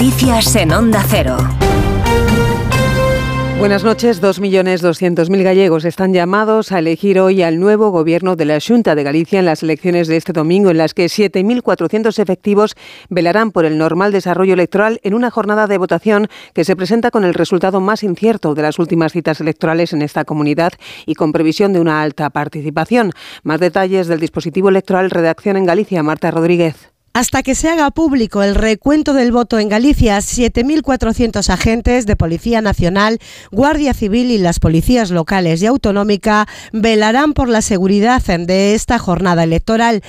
Noticias en Onda Cero. Buenas noches. 2.200.000 gallegos están llamados a elegir hoy al nuevo gobierno de la Junta de Galicia en las elecciones de este domingo, en las que 7.400 efectivos velarán por el normal desarrollo electoral en una jornada de votación que se presenta con el resultado más incierto de las últimas citas electorales en esta comunidad y con previsión de una alta participación. Más detalles del dispositivo electoral Redacción en Galicia, Marta Rodríguez. Hasta que se haga público el recuento del voto en Galicia, 7.400 agentes de Policía Nacional, Guardia Civil y las policías locales y autonómica velarán por la seguridad de esta jornada electoral.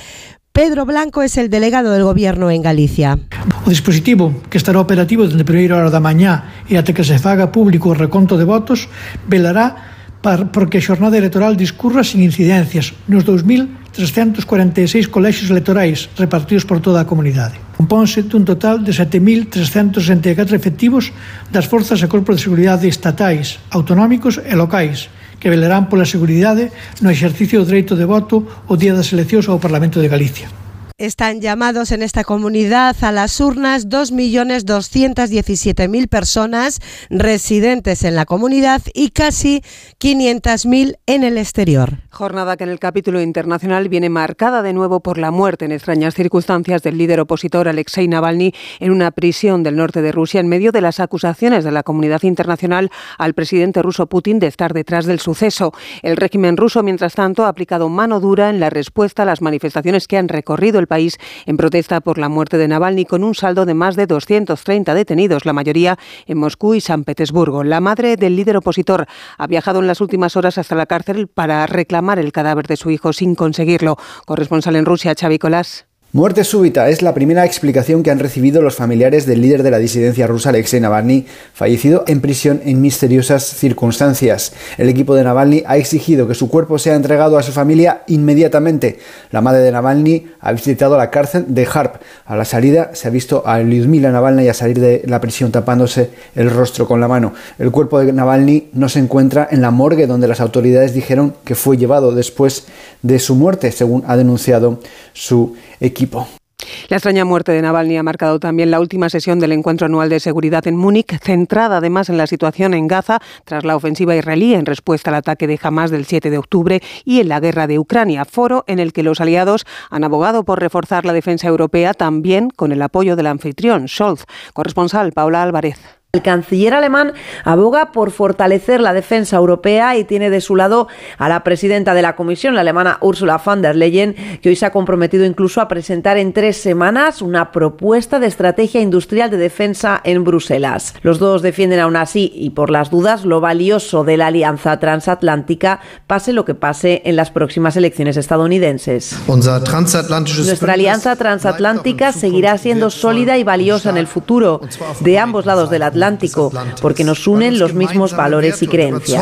Pedro Blanco es el delegado del Gobierno en Galicia. O dispositivo que estará operativo desde hora da mañá e até que se faga público o reconto de votos velará porque a xornada electoral discurra sin incidencias nos 2.346 colexios electorais repartidos por toda a comunidade. Compónse dun total de 7.364 efectivos das forzas e corpos de seguridade estatais, autonómicos e locais, que velerán pola seguridade no exercicio do dereito de voto o día das eleccións ao Parlamento de Galicia. Están llamados en esta comunidad a las urnas 2.217.000 personas residentes en la comunidad y casi 500.000 en el exterior. Jornada que en el capítulo internacional viene marcada de nuevo por la muerte en extrañas circunstancias del líder opositor Alexei Navalny en una prisión del norte de Rusia en medio de las acusaciones de la comunidad internacional al presidente ruso Putin de estar detrás del suceso. El régimen ruso, mientras tanto, ha aplicado mano dura en la respuesta a las manifestaciones que han recorrido el país en protesta por la muerte de Navalny, con un saldo de más de 230 detenidos, la mayoría en Moscú y San Petersburgo. La madre del líder opositor ha viajado en las últimas horas hasta la cárcel para reclamar el cadáver de su hijo sin conseguirlo. Corresponsal en Rusia, Xavi Colás. Muerte súbita es la primera explicación que han recibido los familiares del líder de la disidencia rusa Alexei Navalny, fallecido en prisión en misteriosas circunstancias. El equipo de Navalny ha exigido que su cuerpo sea entregado a su familia inmediatamente. La madre de Navalny ha visitado la cárcel de Harp. A la salida se ha visto a Lyudmila Navalny a salir de la prisión tapándose el rostro con la mano. El cuerpo de Navalny no se encuentra en la morgue donde las autoridades dijeron que fue llevado después de su muerte, según ha denunciado su equipo. La extraña muerte de Navalny ha marcado también la última sesión del encuentro anual de seguridad en Múnich, centrada además en la situación en Gaza tras la ofensiva israelí en respuesta al ataque de Hamas del 7 de octubre y en la guerra de Ucrania, foro en el que los aliados han abogado por reforzar la defensa europea también con el apoyo del anfitrión Scholz. Corresponsal Paula Álvarez. El canciller alemán aboga por fortalecer la defensa europea y tiene de su lado a la presidenta de la Comisión, la alemana Ursula von der Leyen, que hoy se ha comprometido incluso a presentar en tres semanas una propuesta de estrategia industrial de defensa en Bruselas. Los dos defienden aún así, y por las dudas, lo valioso de la alianza transatlántica, pase lo que pase en las próximas elecciones estadounidenses. Nuestra alianza transatlántica seguirá siendo sólida y valiosa en el futuro, de ambos lados del Atlántico Atlántico, porque nos unen los mismos valores y creencias.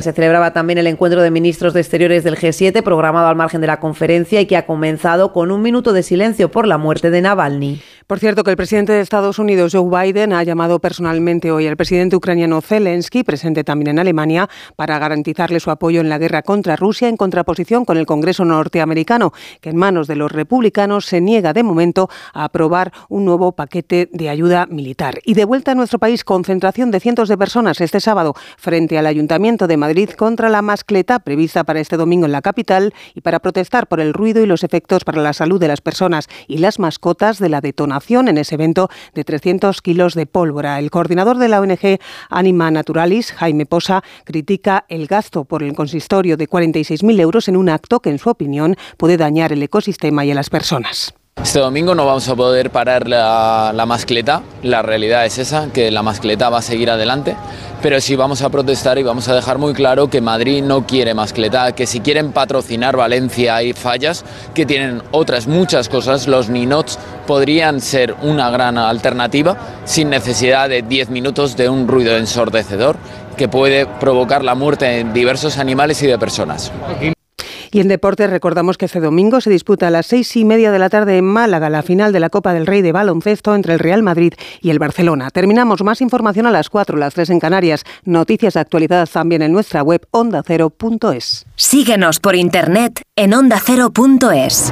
Se celebraba también el encuentro de ministros de Exteriores del G7, programado al margen de la conferencia y que ha comenzado con un minuto de silencio por la muerte de Navalny. Por cierto, que el presidente de Estados Unidos, Joe Biden, ha llamado personalmente hoy al presidente ucraniano Zelensky, presente también en Alemania, para garantizarle su apoyo en la guerra contra Rusia en contraposición con el Congreso norteamericano, que en manos de los republicanos se niega de momento a aprobar un nuevo paquete de ayuda militar. Y de vuelta a nuestro país, concentración de cientos de personas este sábado frente al Ayuntamiento de Madrid contra la mascleta prevista para este domingo en la capital y para protestar por el ruido y los efectos para la salud de las personas y las mascotas de la detonación en ese evento de 300 kilos de pólvora. El coordinador de la ONG Anima Naturalis, Jaime Posa, critica el gasto por el consistorio de 46.000 euros en un acto que, en su opinión, puede dañar el ecosistema y a las personas. Este domingo no vamos a poder parar la, la, mascleta, la realidad es esa, que la mascleta va a seguir adelante, pero sí vamos a protestar y vamos a dejar muy claro que Madrid no quiere mascleta, que si quieren patrocinar Valencia hay fallas, que tienen otras muchas cosas, los ninots podrían ser una gran alternativa sin necesidad de 10 minutos de un ruido ensordecedor que puede provocar la muerte de diversos animales y de personas. Y en deportes recordamos que este domingo se disputa a las seis y media de la tarde en Málaga la final de la Copa del Rey de baloncesto entre el Real Madrid y el Barcelona. Terminamos más información a las cuatro, las tres en Canarias. Noticias actualizadas también en nuestra web ondacero.es. Síguenos por internet en ondacero.es.